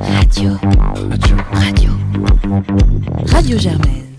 Radio. Radio. Radio. Radio Germaine.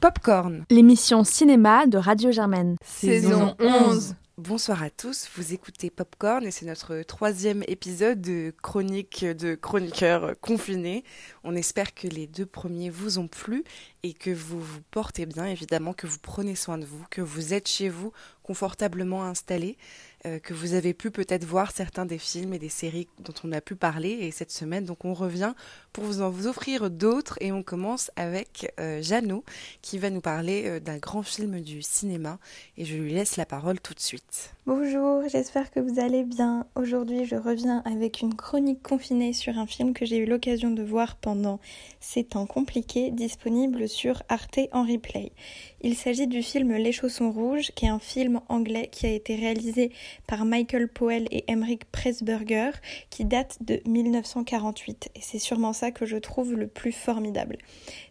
Popcorn. L'émission cinéma de Radio Germaine. Saison 11. Bonsoir à tous, vous écoutez Popcorn et c'est notre troisième épisode de chronique de chroniqueurs confinés. On espère que les deux premiers vous ont plu et que vous vous portez bien, évidemment, que vous prenez soin de vous, que vous êtes chez vous confortablement installés. Euh, que vous avez pu peut-être voir certains des films et des séries dont on a pu parler. Et cette semaine, donc, on revient pour vous en offrir d'autres. Et on commence avec euh, Jeannot, qui va nous parler euh, d'un grand film du cinéma. Et je lui laisse la parole tout de suite. Bonjour, j'espère que vous allez bien. Aujourd'hui, je reviens avec une chronique confinée sur un film que j'ai eu l'occasion de voir pendant ces temps compliqués, disponible sur Arte en replay. Il s'agit du film Les Chaussons Rouges, qui est un film anglais qui a été réalisé par Michael Powell et Emmerich Pressburger, qui date de 1948. Et c'est sûrement ça que je trouve le plus formidable.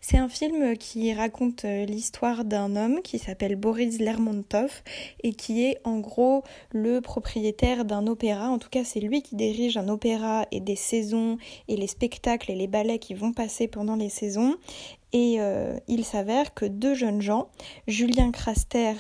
C'est un film qui raconte euh, l'histoire d'un homme qui s'appelle Boris Lermontov et qui est en gros le propriétaire d'un opéra. En tout cas, c'est lui qui dirige un opéra et des saisons et les spectacles et les ballets qui vont passer pendant les saisons. Et euh, il s'avère que deux jeunes gens, Julien Craster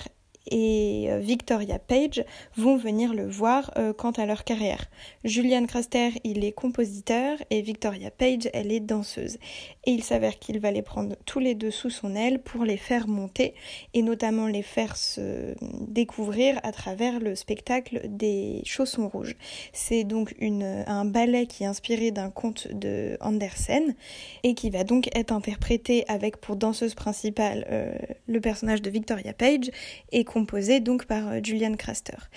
et euh, Victoria Page vont venir le voir euh, quant à leur carrière. Julian Craster, il est compositeur et Victoria Page, elle est danseuse. Et il s'avère qu'il va les prendre tous les deux sous son aile pour les faire monter et notamment les faire se découvrir à travers le spectacle des chaussons rouges. C'est donc un ballet qui est inspiré d'un conte de Andersen et qui va donc être interprété avec pour danseuse principale euh, le personnage de Victoria Page et composé donc par euh, Julian Craster.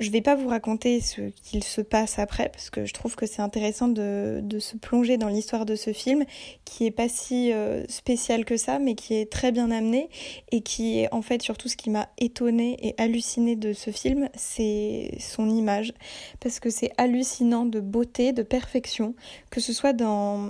Je ne vais pas vous raconter ce qu'il se passe après parce que je trouve que c'est intéressant de, se plonger dans l'histoire de ce film qui est pas si euh, spécial que ça mais qui est très bien amené et qui est en fait surtout ce qui m'a étonné et halluciné de ce film c'est son image parce que c'est hallucinant de beauté, de perfection que ce soit dans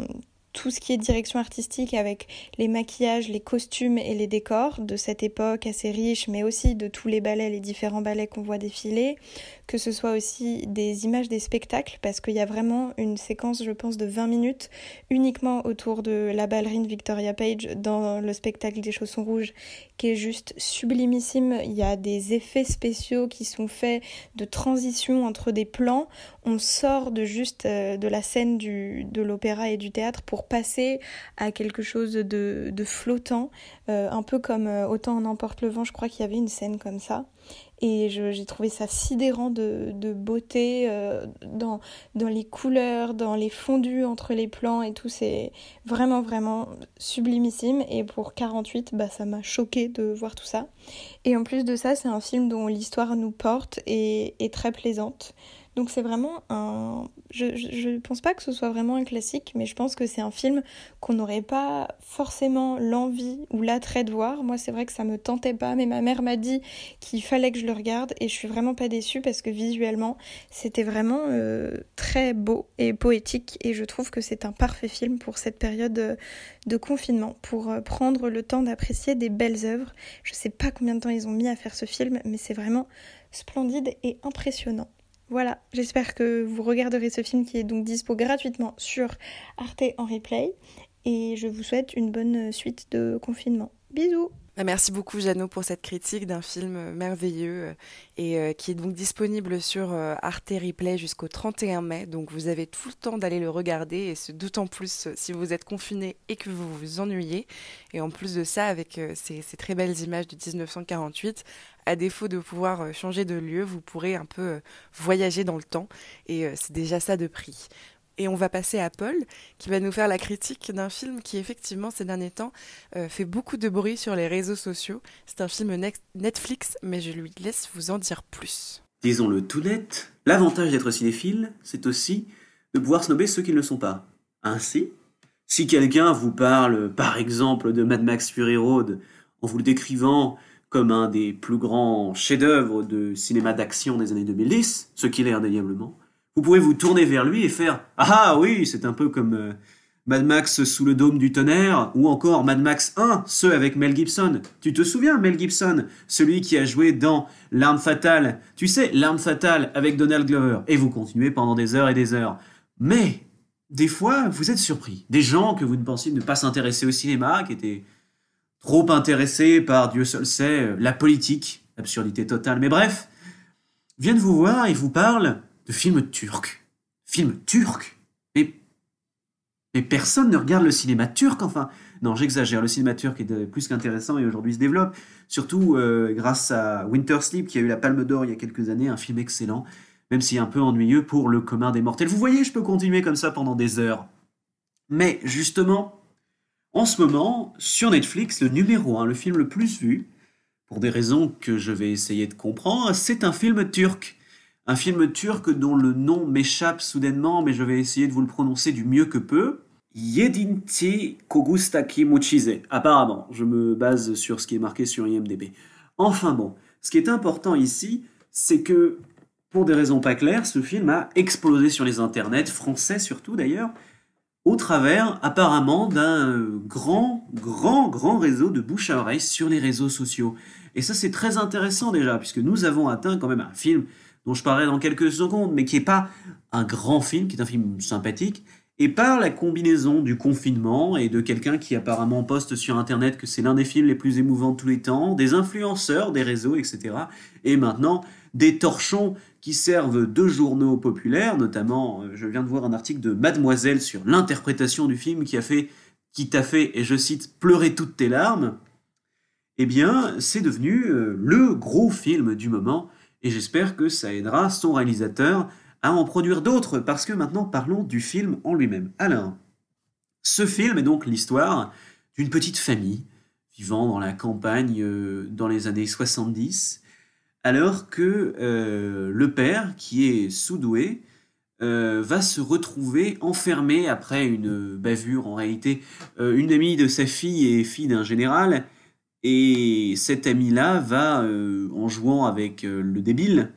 tout ce qui est direction artistique avec les maquillages, les costumes et les décors de cette époque assez riche, mais aussi de tous les ballets, les différents ballets qu'on voit défiler, que ce soit aussi des images des spectacles, parce qu'il y a vraiment une séquence, je pense, de 20 minutes uniquement autour de la ballerine Victoria Page dans le spectacle des chaussons rouges, qui est juste sublimissime. Il y a des effets spéciaux qui sont faits de transition entre des plans. On sort de juste euh, de la scène du, de l'opéra et du théâtre pour passer à quelque chose de, de flottant, euh, un peu comme euh, Autant en emporte le vent, je crois qu'il y avait une scène comme ça. Et j'ai trouvé ça sidérant de, de beauté euh, dans, dans les couleurs, dans les fondus entre les plans et tout. C'est vraiment, vraiment sublimissime. Et pour 48, bah, ça m'a choqué de voir tout ça. Et en plus de ça, c'est un film dont l'histoire nous porte et est très plaisante. Donc c'est vraiment un... Je, ne pense pas que ce soit vraiment un classique, mais je pense que c'est un film qu'on n'aurait pas forcément l'envie ou l'attrait de voir. Moi c'est vrai que ça me tentait pas, mais ma mère m'a dit qu'il fallait que je le regarde et je suis vraiment pas déçue parce que visuellement c'était vraiment euh, très beau et poétique et je trouve que c'est un parfait film pour cette période de confinement, pour euh, prendre le temps d'apprécier des belles œuvres. Je sais pas combien de temps ils ont mis à faire ce film, mais c'est vraiment splendide et impressionnant. Voilà, j'espère que vous regarderez ce film qui est donc dispo gratuitement sur Arte en replay et je vous souhaite une bonne suite de confinement. Bisous Merci beaucoup Jeannot pour cette critique d'un film merveilleux euh, et euh, qui est donc disponible sur euh, Arte Replay jusqu'au 31 mai. Donc vous avez tout le temps d'aller le regarder et ce d'autant plus si vous êtes confiné et que vous vous ennuyez. Et en plus de ça, avec ces, ces très belles images de 1948, à défaut de pouvoir euh, changer de lieu, vous pourrez un peu euh, voyager dans le temps et euh, c'est déjà ça de prix. Et on va passer à Paul, qui va nous faire la critique d'un film qui, effectivement, ces derniers temps, fait beaucoup de bruit sur les réseaux sociaux. C'est un film Netflix, mais je lui laisse vous en dire plus. Disons-le tout net, l'avantage d'être cinéphile, c'est aussi de pouvoir snober ceux qui ne le sont pas. Ainsi, si quelqu'un vous parle, par exemple, de Mad Max Fury Road, en vous le décrivant comme un des plus grands chefs-d'œuvre de cinéma d'action des années 2010, ce qu'il est indéniablement, vous pouvez vous tourner vers lui et faire Ah, ah oui, c'est un peu comme euh, Mad Max sous le dôme du tonnerre, ou encore Mad Max 1, ceux avec Mel Gibson. Tu te souviens, Mel Gibson, celui qui a joué dans L'arme fatale? Tu sais, L'arme fatale avec Donald Glover. Et vous continuez pendant des heures et des heures. Mais des fois, vous êtes surpris. Des gens que vous ne pensiez ne pas s'intéresser au cinéma, qui étaient trop intéressés par, Dieu seul sait, euh, la politique, absurdité totale. Mais bref, viennent vous voir et vous parlent de films turcs. Films turcs Mais, personne ne regarde le cinéma turc, enfin. Non, j'exagère, le cinéma turc est plus qu'intéressant et aujourd'hui se développe, surtout euh, grâce à Winter Sleep qui a eu la Palme d'Or il y a quelques années, un film excellent même si un peu ennuyeux pour le commun des mortels. Vous voyez, je peux continuer comme ça pendant des heures. Mais justement, en ce moment, sur Netflix, le numéro 1, le film le plus vu, pour des raisons que je vais essayer de comprendre, c'est un film turc. Un film turc dont le nom m'échappe soudainement, mais je vais essayer de vous le prononcer du mieux que peu. Yedinti Kogustaki Muchize. Apparemment, je me base sur ce qui est marqué sur IMDb. Enfin bon, ce qui est important ici, c'est que pour des raisons pas claires, ce film a explosé sur les internets, français surtout d'ailleurs, au travers apparemment d'un grand, grand, grand réseau de bouche à oreille sur les réseaux sociaux. Et ça c'est très intéressant déjà, puisque nous avons atteint quand même un film dont je parlerai dans quelques secondes, mais qui n'est pas un grand film, qui est un film sympathique, et par la combinaison du confinement et de quelqu'un qui apparemment poste sur Internet que c'est l'un des films les plus émouvants de tous les temps, des influenceurs, des réseaux, etc. Et maintenant, des torchons qui servent de journaux populaires, notamment, euh, je viens de voir un article de Mademoiselle sur l'interprétation du film qui a fait, qui t'a fait, et je cite, pleurer toutes tes larmes. Eh bien, c'est devenu euh, le gros film du moment, et j'espère que ça aidera son réalisateur à en produire d'autres, parce que maintenant parlons du film en lui-même. Alors, ce film est donc l'histoire d'une petite famille vivant dans la campagne euh, dans les années 70, alors que euh, le père, qui est sous-doué, euh, va se retrouver enfermé après une bavure, en réalité, une amie de sa fille et fille d'un général, et cette amie-là va, en jouant avec le débile,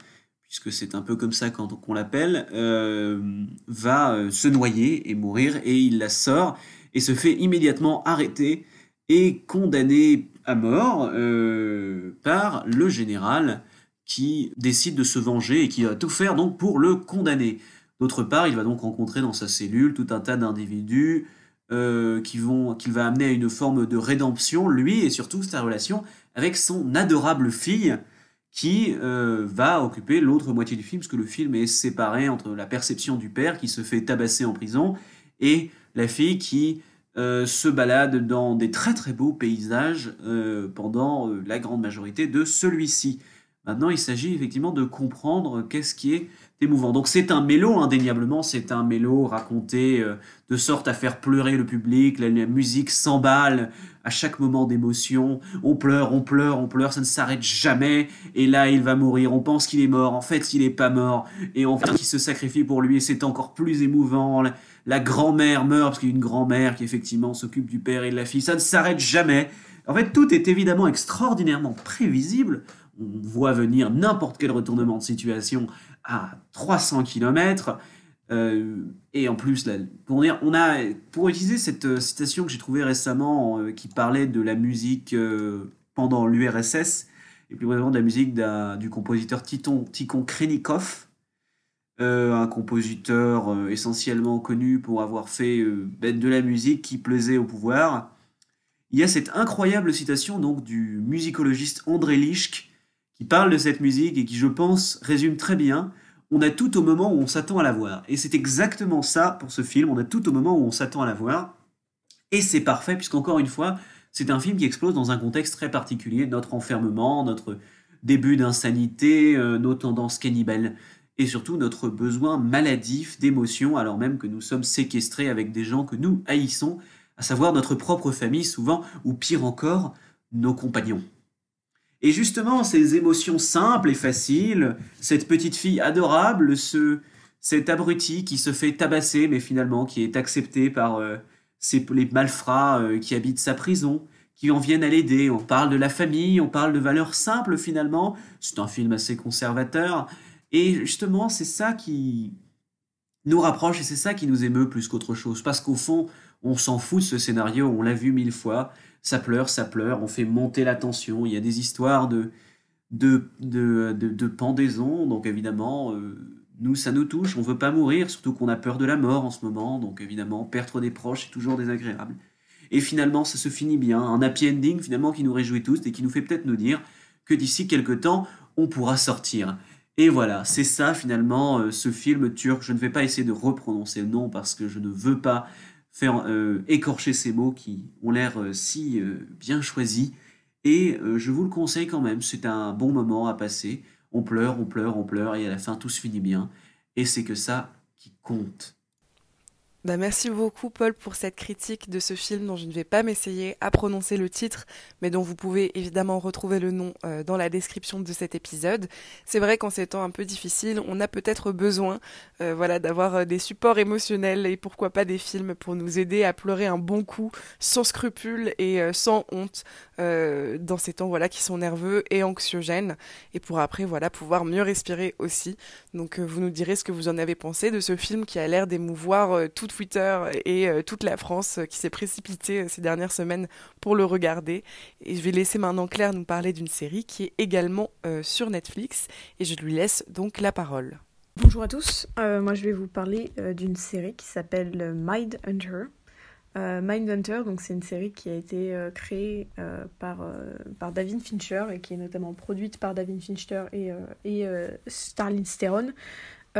puisque c'est un peu comme ça qu'on l'appelle, euh, va euh, se noyer et mourir, et il la sort, et se fait immédiatement arrêter et condamné à mort euh, par le général qui décide de se venger et qui va tout faire donc pour le condamner. D'autre part, il va donc rencontrer dans sa cellule tout un tas d'individus qui vont, qu'il va amener à une forme de rédemption, lui et surtout sa relation avec son adorable fille, qui euh, va occuper l'autre moitié du film, parce que le film est séparé entre la perception du père qui se fait tabasser en prison et la fille qui euh, se balade dans des très très beaux paysages euh, pendant la grande majorité de celui-ci. Maintenant, il s'agit effectivement de comprendre qu'est-ce qui est émouvant. Donc c'est un mélo, indéniablement, c'est un mélo raconté de sorte à faire pleurer le public, la musique s'emballe, à chaque moment d'émotion. On pleure, on pleure, on pleure, ça ne s'arrête jamais. Et là, il va mourir. On pense qu'il est mort. En fait, il n'est pas mort. Et en fait, il se sacrifie pour lui. Et c'est encore plus émouvant. La, grand-mère meurt parce qu'il y a une grand-mère qui effectivement s'occupe du père et de la fille. Ça ne s'arrête jamais. En fait, tout est évidemment extraordinairement prévisible. On voit venir n'importe quel retournement de situation à 300 km. Euh, et en plus, pour, dire, on a, pour utiliser cette euh, citation que j'ai trouvée récemment euh, qui parlait de la musique pendant l'URSS, et plus vraiment de la musique du compositeur Titon, Tikhon Krenikov, un compositeur essentiellement connu pour avoir fait ben, de la musique qui plaisait au pouvoir. Il y a cette incroyable citation donc du musicologiste André Lischk qui parle de cette musique et qui, je pense, résume très bien on a tout au moment où on s'attend à la voir. Et c'est exactement ça pour ce film, on a tout au moment où on s'attend à la voir. Et c'est parfait, puisqu'encore une fois, c'est un film qui explose dans un contexte très particulier, notre enfermement, notre début d'insanité, euh, nos tendances cannibales, et surtout notre besoin maladif d'émotion, alors même que nous sommes séquestrés avec des gens que nous haïssons, à savoir notre propre famille souvent, ou pire encore, nos compagnons. Et justement, ces émotions simples et faciles, cette petite fille adorable, ce, cet abruti qui se fait tabasser, mais finalement qui est accepté par euh, les malfrats euh, qui habitent sa prison, qui en viennent à l'aider. On parle de la famille, on parle de valeurs simples finalement. C'est un film assez conservateur. Et justement, c'est ça qui nous rapproche et c'est ça qui nous émeut plus qu'autre chose. Parce qu'au fond, on s'en fout de ce scénario, on l'a vu mille fois ça pleure, ça pleure, on fait monter la tension, il y a des histoires de, de, de, de, pendaison, donc évidemment, euh, nous, ça nous touche, on veut pas mourir, surtout qu'on a peur de la mort en ce moment, donc évidemment, perdre des proches est toujours désagréable. Et finalement, ça se finit bien, un happy ending finalement qui nous réjouit tous et qui nous fait peut-être nous dire que d'ici quelques temps, on pourra sortir. Et voilà, c'est ça finalement, euh, ce film turc. Je ne vais pas essayer de reprononcer le nom parce que je ne veux pas faire euh, écorcher ces mots qui ont l'air euh, si bien choisis. Et je vous le conseille quand même, c'est un bon moment à passer. On pleure, on pleure, on pleure, et à la fin tout se finit bien. Et c'est que ça qui compte. Bah, merci beaucoup Paul pour cette critique de ce film dont je ne vais pas m'essayer à prononcer le titre, mais dont vous pouvez évidemment retrouver le nom euh, dans la description de cet épisode. C'est vrai qu'en ces temps un peu difficiles, on a peut-être besoin euh, voilà, d'avoir euh, des supports émotionnels et pourquoi pas des films pour nous aider à pleurer un bon coup, sans scrupules et sans honte, dans ces temps voilà, qui sont nerveux et anxiogènes, et pour après voilà, pouvoir mieux respirer aussi. Donc vous nous direz ce que vous en avez pensé de ce film qui a l'air d'émouvoir tout Twitter et euh, toute la France euh, qui s'est précipitée euh, ces dernières semaines pour le regarder. Et je vais laisser maintenant Claire nous parler d'une série qui est également sur Netflix et je lui laisse donc la parole. Bonjour à tous, moi je vais vous parler d'une série qui s'appelle Mindhunter. Mindhunter, donc c'est une série qui a été créée par, par David Fincher et qui est notamment produite par David Fincher et, et Starlin.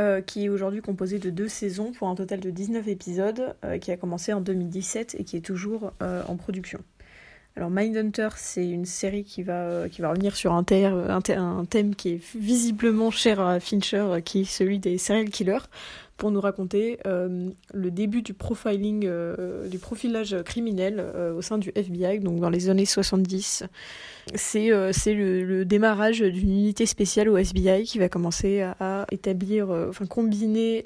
Euh, qui est aujourd'hui composé de deux saisons pour un total de 19 épisodes, euh, qui a commencé en 2017 et qui est toujours euh, en production. Alors Mindhunter, c'est une série qui va, revenir sur un, thème qui est visiblement cher à Fincher, qui est celui des serial killers, pour nous raconter le début du profiling, du profilage criminel au sein du FBI, donc dans les années 70 c'est euh, le, démarrage d'une unité spéciale au SBI qui va commencer à, établir, euh, enfin combiner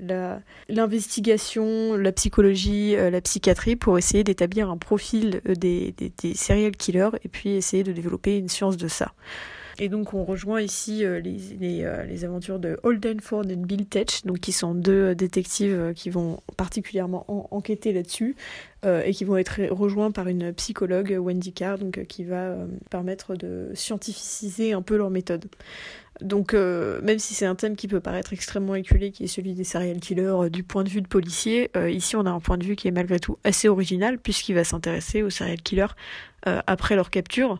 l'investigation, la, psychologie, euh, la psychiatrie pour essayer d'établir un profil des, des, des serial killers et puis essayer de développer une science de ça. Et donc on rejoint ici euh, les, euh, les, aventures de Holden Ford et Bill Tetch, donc qui sont deux euh, détectives qui vont particulièrement enquêter là-dessus et qui vont être rejoints par une psychologue, Wendy Carr, donc qui va permettre de scientificiser un peu leur méthode. Donc, même si c'est un thème qui peut paraître extrêmement éculé, qui est celui des serial killers du point de vue de policier, ici on a un point de vue qui est malgré tout assez original, puisqu'il va s'intéresser aux serial killers après leur capture.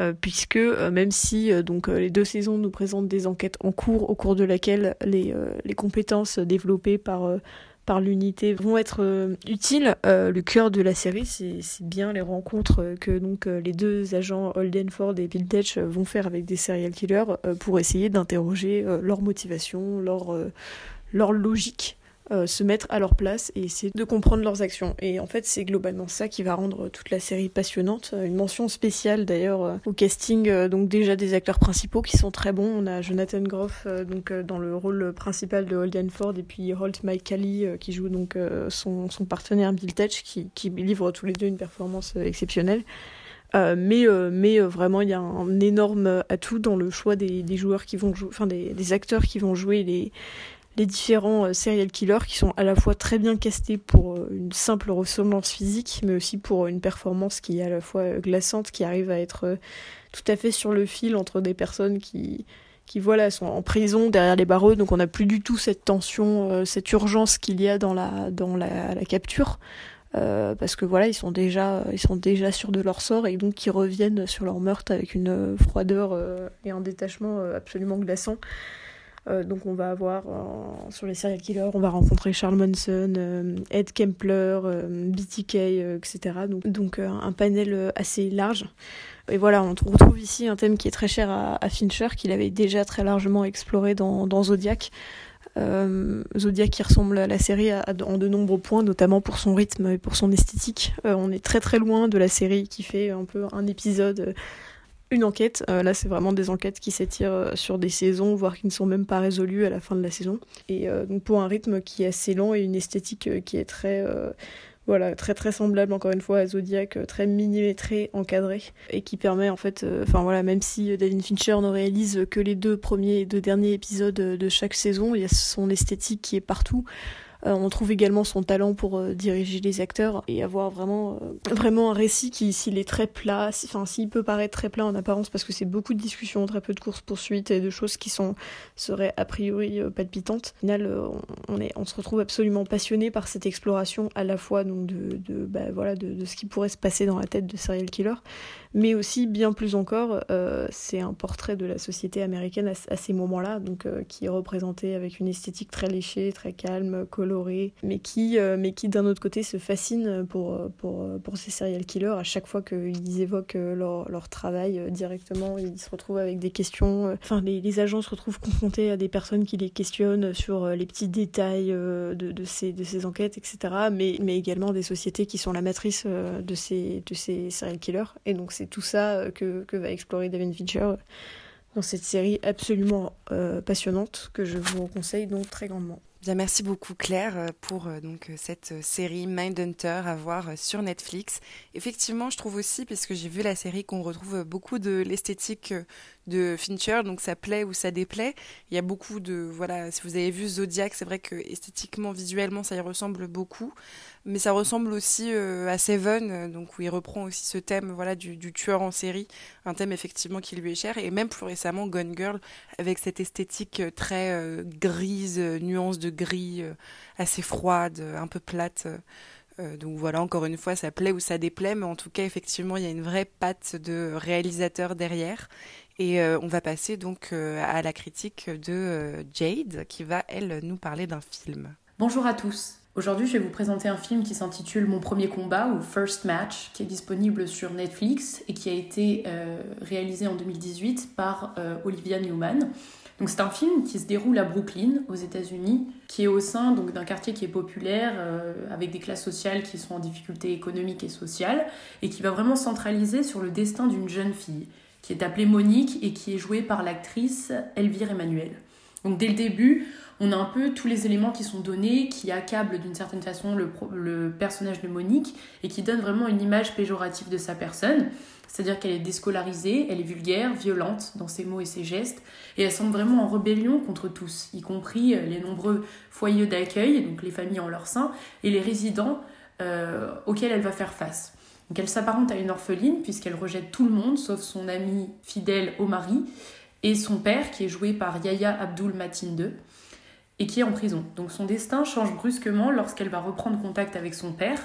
Euh, puisque euh, même si euh, donc les deux saisons nous présentent des enquêtes en cours au cours de laquelle les, compétences développées par l'unité vont être utiles. le cœur de la série, c'est bien les rencontres que donc les deux agents Holden Ford et Bill Tetch vont faire avec des serial killers pour essayer d'interroger leur motivation, leur logique euh, se mettre à leur place et essayer de comprendre leurs actions. Et en fait, c'est globalement ça qui va rendre toute la série passionnante. Euh, une mention spéciale d'ailleurs euh, au casting, donc déjà des acteurs principaux qui sont très bons. On a Jonathan Groff donc dans le rôle principal de Holden Ford et puis Holt Mike Kelly qui joue donc son, son, partenaire Bill Tetch qui, qui livre tous les deux une performance exceptionnelle. mais, mais vraiment, il y a un énorme atout dans le choix des, joueurs qui vont jouer, enfin des, acteurs qui vont jouer les, les différents euh, serial killers qui sont à la fois très bien castés pour euh, une simple ressemblance physique, mais aussi pour une performance qui est à la fois euh, glaçante, qui arrive à être tout à fait sur le fil entre des personnes qui, qui voilà, sont en prison derrière les barreaux, donc on n'a plus du tout cette tension, cette urgence qu'il y a dans la, dans la, la capture. parce que voilà, ils sont déjà, ils sont déjà sûrs de leur sort et donc ils reviennent sur leur meurtre avec une froideur et un détachement absolument glaçant. Euh, donc on va avoir euh, sur les serial killers, on va rencontrer Charles Manson, euh, Ed Kempler, BTK, etc. Donc, un panel assez large. Et voilà, on retrouve ici un thème qui est très cher à, Fincher, qu'il avait déjà très largement exploré dans Zodiac. Zodiac qui ressemble à la série en de nombreux points, notamment pour son rythme et pour son esthétique. on est très très loin de la série qui fait un peu un épisode une enquête. Euh, là, c'est vraiment des enquêtes qui s'étirent euh, sur des saisons, voire qui ne sont même pas résolues à la fin de la saison. Et euh, donc pour un rythme qui est assez lent et une esthétique qui est très voilà, très très semblable encore une fois à Zodiac, très millimétré, encadré, et qui permet en fait, enfin voilà, même si David Fincher ne réalise que les deux premiers et deux derniers épisodes de chaque saison, il y a son esthétique qui est partout. On trouve également son talent pour diriger les acteurs et avoir vraiment, vraiment un récit qui, s'il est très plat, enfin s'il peut paraître très plat en apparence parce que c'est beaucoup de discussions, très peu de courses-poursuites et de choses qui sont, seraient a priori palpitantes, au final on, est, on se retrouve absolument passionné par cette exploration à la fois donc, de, de, bah, voilà, de, de ce qui pourrait se passer dans la tête de serial killer, mais aussi bien plus encore, euh, c'est un portrait de la société américaine à, ces moments-là, donc euh, qui est représenté avec une esthétique très léchée, très calme, colorée, mais qui, euh, mais qui d'un autre côté se fascine pour, pour, pour ces serial killers. À chaque fois qu'ils évoquent leur, leur, travail directement, ils se retrouvent avec des questions. Enfin, les, les, agents se retrouvent confrontés à des personnes qui les questionnent sur les petits détails de, de, ces, de ces enquêtes, etc. Mais, mais également des sociétés qui sont la matrice de ces, de ces serial killers. Et donc c'est tout ça euh, que, va explorer David Fincher euh, dans cette série absolument euh, passionnante que je vous conseille donc très grandement. Bien, merci beaucoup Claire pour donc cette série Mindhunter à voir sur Netflix. Effectivement, je trouve aussi, puisque j'ai vu la série, qu'on retrouve beaucoup de l'esthétique de Fincher, donc ça plaît ou ça déplaît. Il y a beaucoup de voilà, si vous avez vu Zodiac, c'est vrai que esthétiquement, visuellement, ça y ressemble beaucoup, mais ça ressemble aussi euh, à Seven, euh, donc où il reprend aussi ce thème voilà du, tueur en série, un thème effectivement qui lui est cher, et même plus récemment Gone Girl avec cette esthétique euh, très grise, nuance de gris, assez froide, un peu plate. donc voilà, encore une fois, ça plaît ou ça déplaît, mais en tout cas, effectivement, il y a une vraie patte de réalisateur derrière. Et on va passer donc à la critique de Jade qui va, elle, nous parler d'un film. Bonjour à tous. Aujourd'hui, je vais vous présenter un film qui s'intitule Mon premier combat ou First Match, qui est disponible sur Netflix et qui a été réalisé en 2018 par Olivia Newman. Donc c'est un film qui se déroule à Brooklyn, aux États-Unis, qui est au sein donc d'un quartier qui est populaire, avec des classes sociales qui sont en difficulté économique et sociale, et qui va vraiment centraliser sur le destin d'une jeune fille qui est appelée Monique et qui est jouée par l'actrice Elvire Emmanuel. Donc dès le début, on a un peu tous les éléments qui sont donnés, qui accablent d'une certaine façon le, personnage de Monique et qui donnent vraiment une image péjorative de sa personne. C'est-à-dire qu'elle est déscolarisée, elle est vulgaire, violente dans ses mots et ses gestes, et elle semble vraiment en rébellion contre tous, y compris les nombreux foyers d'accueil, donc les familles en leur sein, et les résidents euh, auxquels elle va faire face. Donc elle s'apparente à une orpheline puisqu'elle rejette tout le monde sauf son ami fidèle au mari et son père qui est joué par Yahya Abdul Matin II et qui est en prison. Donc son destin change brusquement lorsqu'elle va reprendre contact avec son père,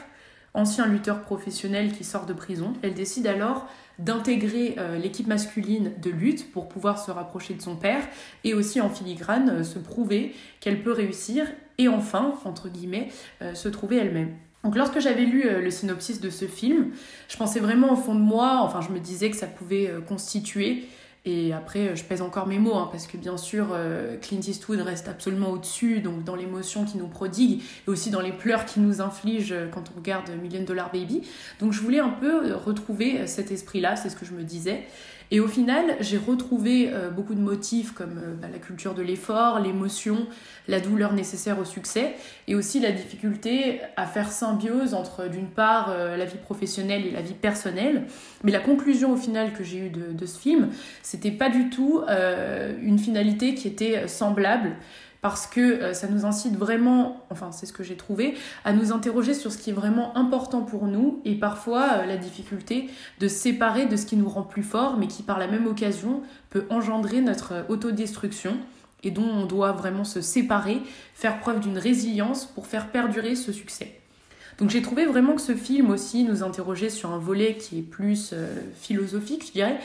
ancien lutteur professionnel qui sort de prison. Elle décide alors d'intégrer euh, l'équipe masculine de lutte pour pouvoir se rapprocher de son père et aussi en filigrane euh, se prouver qu'elle peut réussir et enfin, entre guillemets, euh, se trouver elle-même. Donc lorsque j'avais lu le synopsis de ce film, je pensais vraiment au fond de moi, enfin je me disais que ça pouvait constituer, et après euh, je pèse encore mes mots, hein, parce que bien sûr Clint Eastwood reste absolument au-dessus, donc dans l'émotion qui nous prodigue, et aussi dans les pleurs qui nous inflige quand on regarde Million Dollar Baby. Donc je voulais un peu retrouver cet esprit-là, c'est ce que je me disais. Et au final, j'ai retrouvé euh, beaucoup de motifs comme euh, bah, la culture de l'effort, l'émotion, la douleur nécessaire au succès, et aussi la difficulté à faire symbiose entre d'une part euh, la vie professionnelle et la vie personnelle. Mais la conclusion au final que j'ai eue de, de, ce film, c'était pas du tout une finalité qui était semblable parce que euh, ça nous incite vraiment, enfin c'est ce que j'ai trouvé, à nous interroger sur ce qui est vraiment important pour nous et parfois euh, la difficulté de se séparer de ce qui nous rend plus fort mais qui par la même occasion peut engendrer notre euh, autodestruction et dont on doit vraiment se séparer, faire preuve d'une résilience pour faire perdurer ce succès. Donc j'ai trouvé vraiment que ce film aussi nous interrogeait sur un volet qui est plus philosophique, je dirais,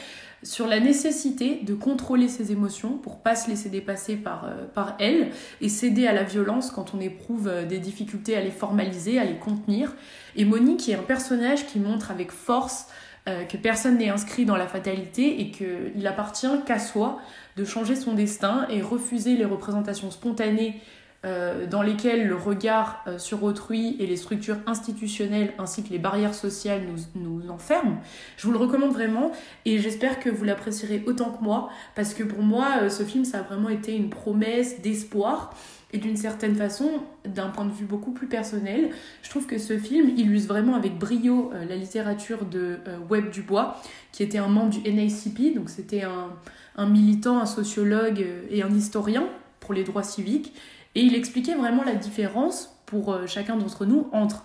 sur la nécessité de contrôler ses émotions pour pas se laisser dépasser par, euh, elles et céder à la violence quand on éprouve euh, des difficultés à les formaliser, à les contenir. Et Monique est un personnage qui montre avec force euh, que personne n'est inscrit dans la fatalité et qu'il appartient qu'à soi de changer son destin et refuser les représentations spontanées euh, dans lesquelles le regard euh, sur autrui et les structures institutionnelles ainsi que les barrières sociales nous, nous enferment. Je vous le recommande vraiment et j'espère que vous l'apprécierez autant que moi parce que pour moi euh, ce film ça a vraiment été une promesse d'espoir et d'une certaine façon, d'un point de vue beaucoup plus personnel, je trouve que ce film illustre vraiment avec brio la littérature de Webb Dubois, qui était un membre du NACP, donc c'était un militant, un sociologue et un historien pour les droits civiques, et il expliquait vraiment la différence pour euh, chacun d'entre nous entre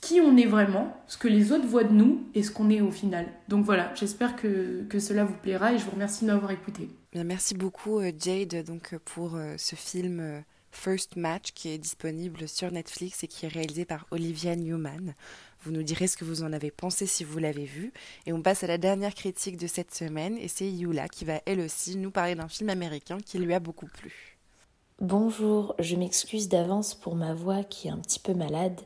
qui on est vraiment, ce que les autres voient de nous et ce qu'on est au final. Donc voilà, j'espère que, que, cela vous plaira et je vous remercie de m'avoir écouté. Bien, merci beaucoup euh, Jade donc, pour ce film First Match qui est disponible sur Netflix et qui est réalisé par Olivia Newman. Vous nous direz ce que vous en avez pensé si vous l'avez vu. Et on passe à la dernière critique de cette semaine et c'est Yula qui va elle aussi nous parler d'un film américain qui lui a beaucoup plu. Bonjour, je m'excuse d'avance pour ma voix qui est un petit peu malade,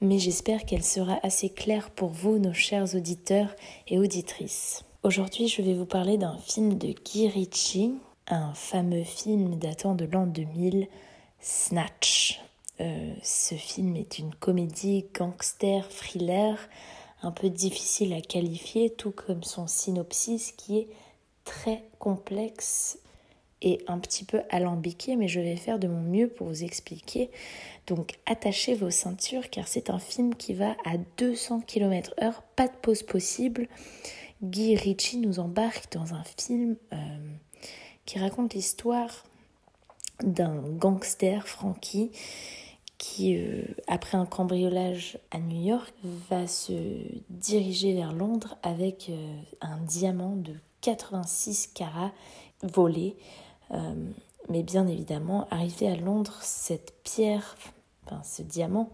mais j'espère qu'elle sera assez claire pour vous, nos chers auditeurs et auditrices. Aujourd'hui, je vais vous parler d'un film de Guy Ritchie, un fameux film datant de l'an 2000, Snatch. Euh, ce film est une comédie gangster thriller un peu difficile à qualifier, tout comme son synopsis qui est très complexe et un petit peu alambiqué, mais je vais faire de mon mieux pour vous expliquer. Donc attachez vos ceintures car c'est un film qui va à 200 km/h, pas de pause possible. Guy Ritchie nous embarque dans un film euh, qui raconte l'histoire d'un gangster, Frankie, qui, euh, après un cambriolage à New York, va se diriger vers Londres avec euh, un diamant de 86 carats volé. Euh, mais bien évidemment, arrivé à Londres, cette pierre, enfin ce diamant,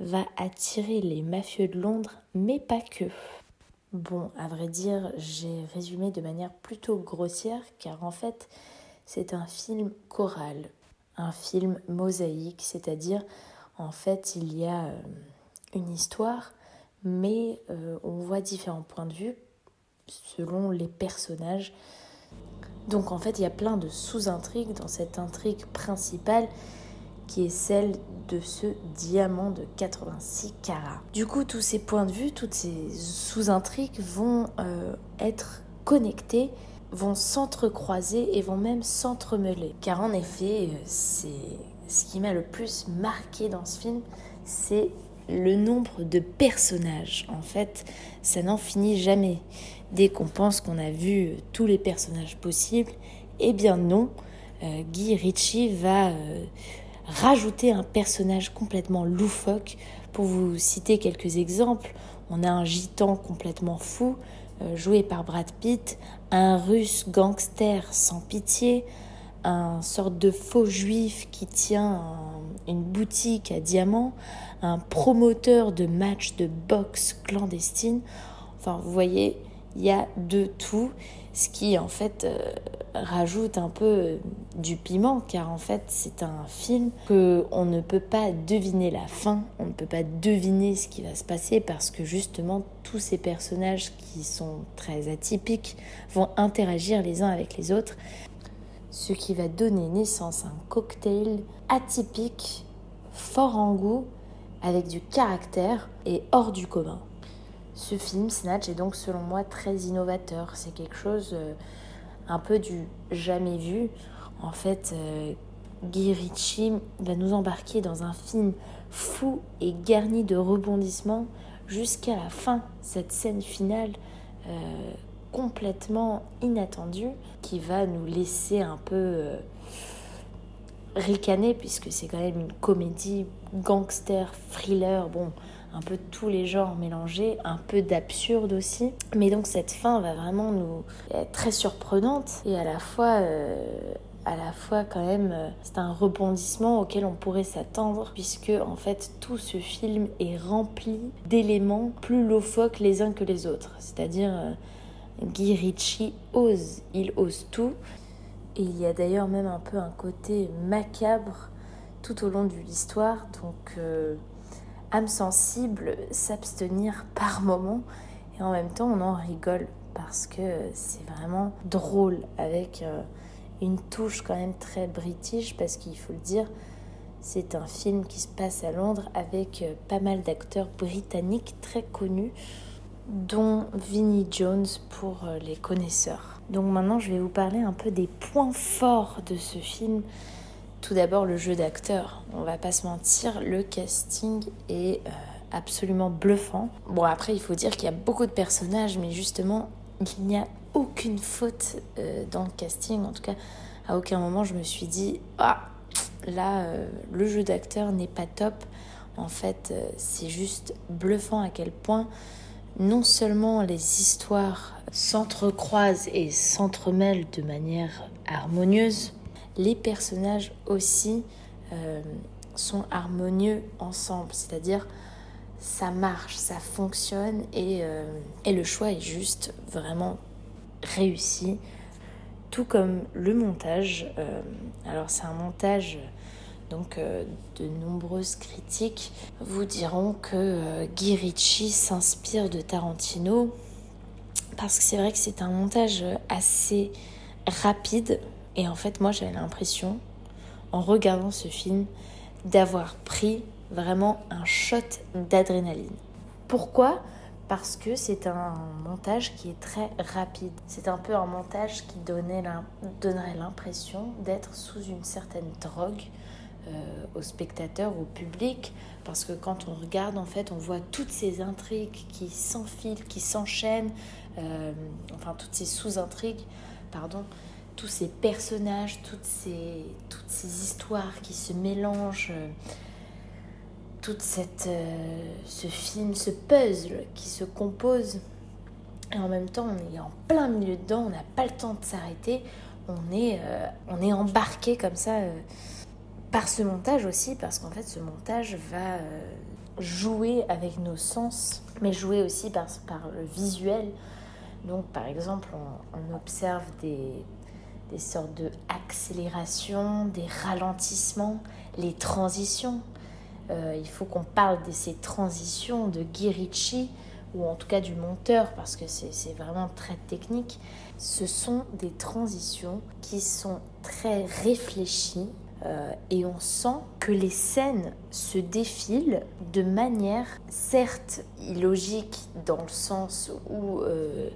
va attirer les mafieux de Londres, mais pas que. Bon, à vrai dire, j'ai résumé de manière plutôt grossière, car en fait, c'est un film choral, un film mosaïque, c'est-à-dire en fait il y a euh, une histoire, mais euh, on voit différents points de vue selon les personnages. Donc en fait il y a plein de sous-intrigues dans cette intrigue principale qui est celle de ce diamant de 86 carats. Du coup, tous ces points de vue, toutes ces sous-intrigues vont euh, être connectés vont s'entrecroiser et vont même s'entremêler. Car en effet, euh, c'est ce qui m'a le plus marqué dans ce film, c'est le nombre de personnages. En fait, ça n'en finit jamais. Dès qu'on pense qu'on a vu tous les personnages possibles, eh bien non, euh, Guy Ritchie va euh, rajouter un personnage complètement loufoque. Pour vous citer quelques exemples, on a un gitan complètement fou, euh, joué par Brad Pitt, un russe gangster sans pitié, un sorte de faux juif qui tient une boutique à diamants, un promoteur de matchs de boxe clandestine. Enfin, vous voyez, il y a de tout, ce qui en fait euh, rajoute un peu euh, du piment, car en fait c'est un film que on ne peut pas deviner la fin, on ne peut pas deviner ce qui va se passer parce que justement tous ces personnages qui sont très atypiques vont interagir les uns avec les autres, ce qui va donner naissance à un cocktail atypique, fort en goût, avec du caractère et hors du commun. Ce film, Snatch, est donc selon moi très innovateur. C'est quelque chose euh, un peu du jamais vu. En fait, euh, Guy Ritchie va nous embarquer dans un film fou et garni de rebondissements jusqu'à la fin, cette scène finale euh, complètement inattendue qui va nous laisser un peu ricaner puisque c'est quand même une comédie gangster, thriller. Bon, un peu tous les genres mélangés, un peu d'absurde aussi. Mais donc cette fin va vraiment nous être très surprenante et à la fois euh, à la fois quand même euh, c'est un rebondissement auquel on pourrait s'attendre puisque en fait tout ce film est rempli d'éléments plus loufoques les uns que les autres. C'est-à-dire euh, Guy Ritchie ose, il ose tout. Et il y a d'ailleurs même un peu un côté macabre tout au long de l'histoire. Donc âme sensible, s'abstenir par moment et en même temps on en rigole parce que c'est vraiment drôle avec euh, une touche quand même très british parce qu'il faut le dire c'est un film qui se passe à Londres avec euh, pas mal d'acteurs britanniques très connus dont Vinnie Jones pour euh, les connaisseurs. Donc maintenant je vais vous parler un peu des points forts de ce film tout d'abord le jeu d'acteur. On va pas se mentir, le casting est euh, absolument bluffant. Bon après il faut dire qu'il y a beaucoup de personnages, mais justement il n'y a aucune faute euh, dans le casting. En tout cas, à aucun moment je me suis dit ah là, euh, le jeu d'acteur n'est pas top. En fait, c'est juste bluffant à quel point non seulement les histoires s'entrecroisent et s'entremêlent de manière harmonieuse, les personnages aussi euh, sont harmonieux ensemble. C'est-à-dire, ça marche, ça fonctionne et, et le choix est juste vraiment réussi tout comme le montage. Euh, alors c'est un montage, donc euh, de nombreuses critiques vous diront que euh, Guy Ritchie s'inspire de Tarantino parce que c'est vrai que c'est un montage assez rapide et en fait moi j'avais l'impression en regardant ce film d'avoir pris vraiment un shot d'adrénaline. Pourquoi? Parce que c'est un montage qui est très rapide. C'est un peu un montage qui donnait donnerait l'impression d'être sous une certaine drogue euh, au spectateur, au public, parce que quand on regarde, en fait, on voit toutes ces intrigues qui s'enfilent, qui s'enchaînent, euh, enfin toutes ces sous-intrigues, pardon, tous ces personnages, toutes ces, toutes ces histoires qui se mélangent. Euh, cette, euh, ce film, ce puzzle qui se compose. Et en même temps, on est en plein milieu dedans, on n'a pas le temps de s'arrêter. On est, euh, on est embarqué comme ça euh, par ce montage aussi, parce qu'en fait, ce montage va jouer avec nos sens, mais jouer aussi par, par le visuel. Donc, par exemple, on observe des, des sortes de accélération, des ralentissements, les transitions. Euh, il faut qu'on parle de ces transitions de Guy ou en tout cas du monteur, parce que c'est vraiment très technique. Ce sont des transitions qui sont très réfléchies euh, et on sent que les scènes se défilent de manière certes illogique dans le sens où euh,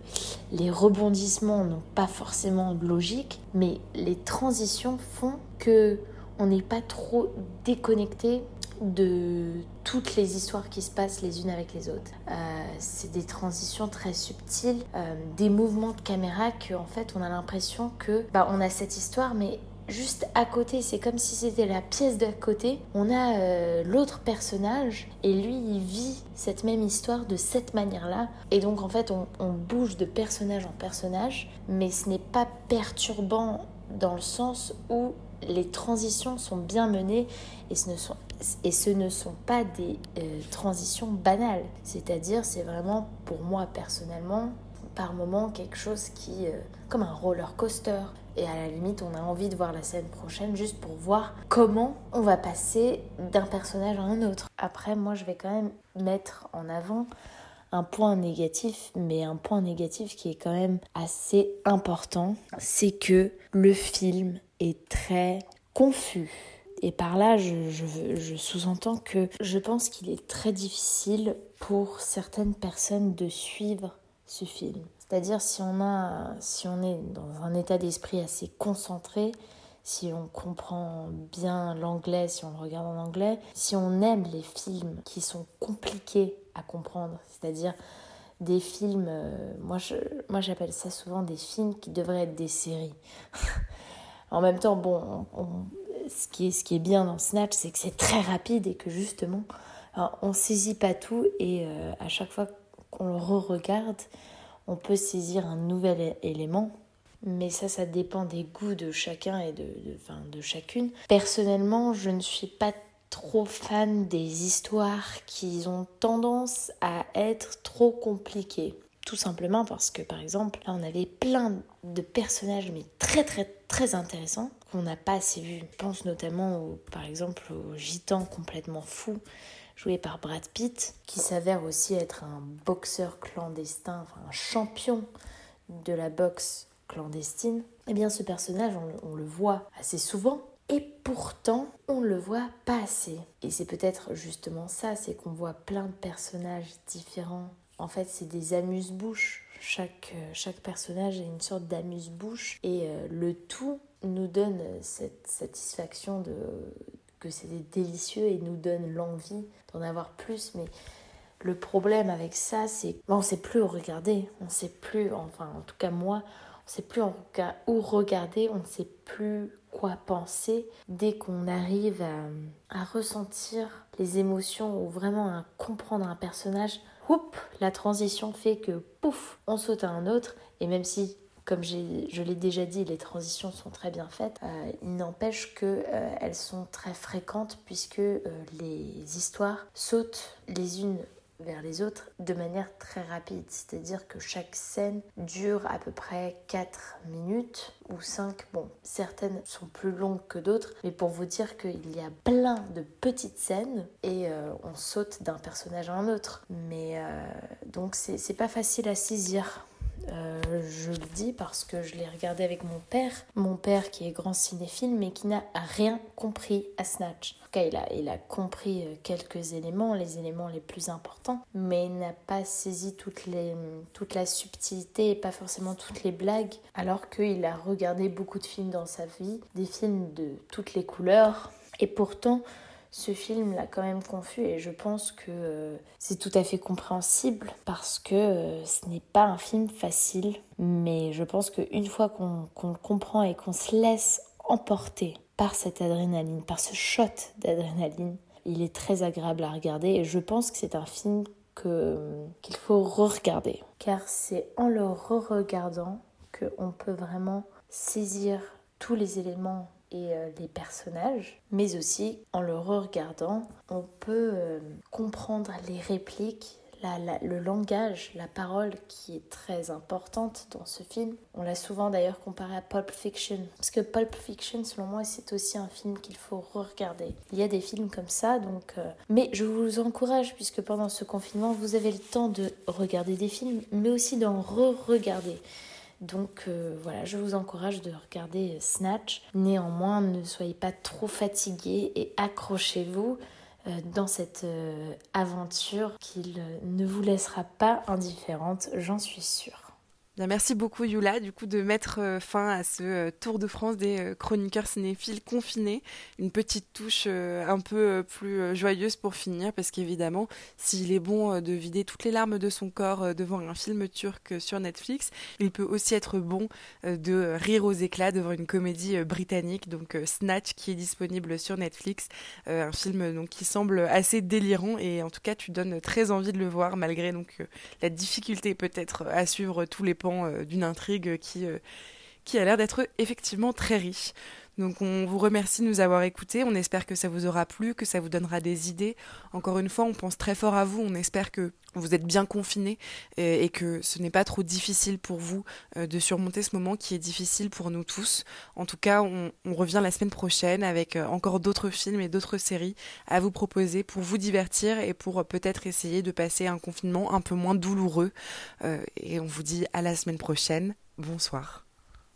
les rebondissements n'ont pas forcément de logique, mais les transitions font que on n'est pas trop déconnecté de toutes les histoires qui se passent les unes avec les autres. Euh, c'est des transitions très subtiles, des mouvements de caméra que en fait on a l'impression que bah, on a cette histoire mais juste à côté, c'est comme si c'était la pièce d'à côté. On a euh, l'autre personnage et lui, il vit cette même histoire de cette manière-là. Et donc, en fait, on, bouge de personnage en personnage, mais ce n'est pas perturbant dans le sens où les transitions sont bien menées et ce ne sont, et ce ne sont pas des euh, transitions banales. C'est-à-dire, c'est vraiment pour moi personnellement, par moment, quelque chose qui, euh, comme un roller coaster. Et à la limite, on a envie de voir la scène prochaine juste pour voir comment on va passer d'un personnage à un autre. Après, moi, je vais quand même mettre en avant un point négatif, mais un point négatif qui est quand même assez important, c'est que le film est très confus. Et par là, je, sous-entends que je pense qu'il est très difficile pour certaines personnes de suivre ce film. C'est-à-dire si on a, si on est dans un état d'esprit assez concentré, si on comprend bien l'anglais, si on le regarde en anglais, si on aime les films qui sont compliqués à comprendre, c'est-à-dire des films, euh, moi, moi j'appelle ça souvent des films qui devraient être des séries. en même temps, bon, ce, qui est, ce qui est bien dans Snatch, c'est que c'est très rapide et que justement, on saisit pas tout et euh, à chaque fois qu'on le re-regarde, on peut saisir un nouvel élément. Mais ça, ça dépend des goûts de chacun et de, de, de chacune. Personnellement, je ne suis pas trop fan des histoires qui ont tendance à être trop compliquées. Tout simplement parce que, par exemple, là, on avait plein de personnages, mais très, très, très intéressants, qu'on n'a pas assez vus. Je pense notamment, au, par exemple, au gitan complètement fou, joué par Brad Pitt, qui s'avère aussi être un boxeur clandestin, enfin un champion de la boxe clandestine. Eh bien, ce personnage, on le voit assez souvent, et pourtant, on ne le voit pas assez. Et c'est peut-être justement ça, c'est qu'on voit plein de personnages différents. En fait, c'est des amuse-bouches. Chaque, euh, chaque personnage est une sorte d'amuse-bouche. Et euh, le tout nous donne cette satisfaction de que c'est délicieux et nous donne l'envie d'en avoir plus. Mais le problème avec ça, c'est qu'on ne sait plus regarder. On ne sait plus, enfin en tout cas moi, on ne sait plus où regarder, on ne sait plus quoi penser dès qu'on arrive à, ressentir les émotions ou vraiment à comprendre un personnage. La transition fait que pouf, on saute à un autre et même si comme je l'ai déjà dit, les transitions sont très bien faites. Euh, il n'empêche qu'elles euh, sont très fréquentes puisque euh, les histoires sautent les unes vers les autres de manière très rapide. C'est-à-dire que chaque scène dure à peu près 4 minutes ou 5. Bon, certaines sont plus longues que d'autres, mais pour vous dire qu'il y a plein de petites scènes et on saute d'un personnage à un autre. Mais euh, donc c'est pas facile à saisir. Euh, je le dis parce que je l'ai regardé avec mon père, mon père qui est grand cinéphile mais qui n'a rien compris à Snatch. En tout cas, il a, compris euh, quelques éléments, les éléments les plus importants, mais il n'a pas saisi toute la subtilité et pas forcément toutes les blagues, alors qu'il a regardé beaucoup de films dans sa vie, des films de toutes les couleurs, et pourtant, ce film l'a quand même confus et je pense que euh, c'est tout à fait compréhensible parce que euh, ce n'est pas un film facile. Mais je pense qu'une fois qu'on le comprend et qu'on se laisse emporter par cette adrénaline, par ce shot d'adrénaline, il est très agréable à regarder et je pense que c'est un film qu'il faut re-regarder. Car c'est en le re-regardant qu'on peut vraiment saisir tous les éléments et euh, les personnages, mais aussi en le regardant, on peut euh, comprendre les répliques, le langage, la parole qui est très importante dans ce film. On l'a souvent d'ailleurs comparé à Pulp Fiction, parce que Pulp Fiction, selon moi, c'est aussi un film qu'il faut re-regarder. Il y a des films comme ça, donc. Euh, mais je vous encourage, puisque pendant ce confinement, vous avez le temps de regarder des films, mais aussi d'en re-regarder. Donc euh, voilà, je vous encourage de regarder Snatch. Néanmoins, ne soyez pas trop fatigués et accrochez-vous euh, dans cette euh, aventure qu'il ne vous laissera pas indifférente, j'en suis sûre merci beaucoup Yula du coup de mettre euh, fin à ce euh, tour de France des euh, chroniqueurs cinéphiles confinés. Une petite touche un peu plus joyeuse pour finir parce qu'évidemment s'il est bon de vider toutes les larmes de son corps devant un film turc sur Netflix, il peut aussi être bon de rire aux éclats devant une comédie britannique donc Snatch qui est disponible sur Netflix, un film donc qui semble assez délirant et en tout cas tu donnes très envie de le voir malgré donc la difficulté peut-être à suivre tous les pans euh, d'une intrigue euh, qui a l'air d'être effectivement très riche. Donc on vous remercie de nous avoir écoutés, on espère que ça vous aura plu, que ça vous donnera des idées. Encore une fois, on pense très fort à vous, on espère que vous êtes bien confinés et, que ce n'est pas trop difficile pour vous euh, de surmonter ce moment qui est difficile pour nous tous. En tout cas, on, revient la semaine prochaine avec encore d'autres films et d'autres séries à vous proposer pour vous divertir et pour peut-être essayer de passer un confinement un peu moins douloureux. et on vous dit à la semaine prochaine. Bonsoir.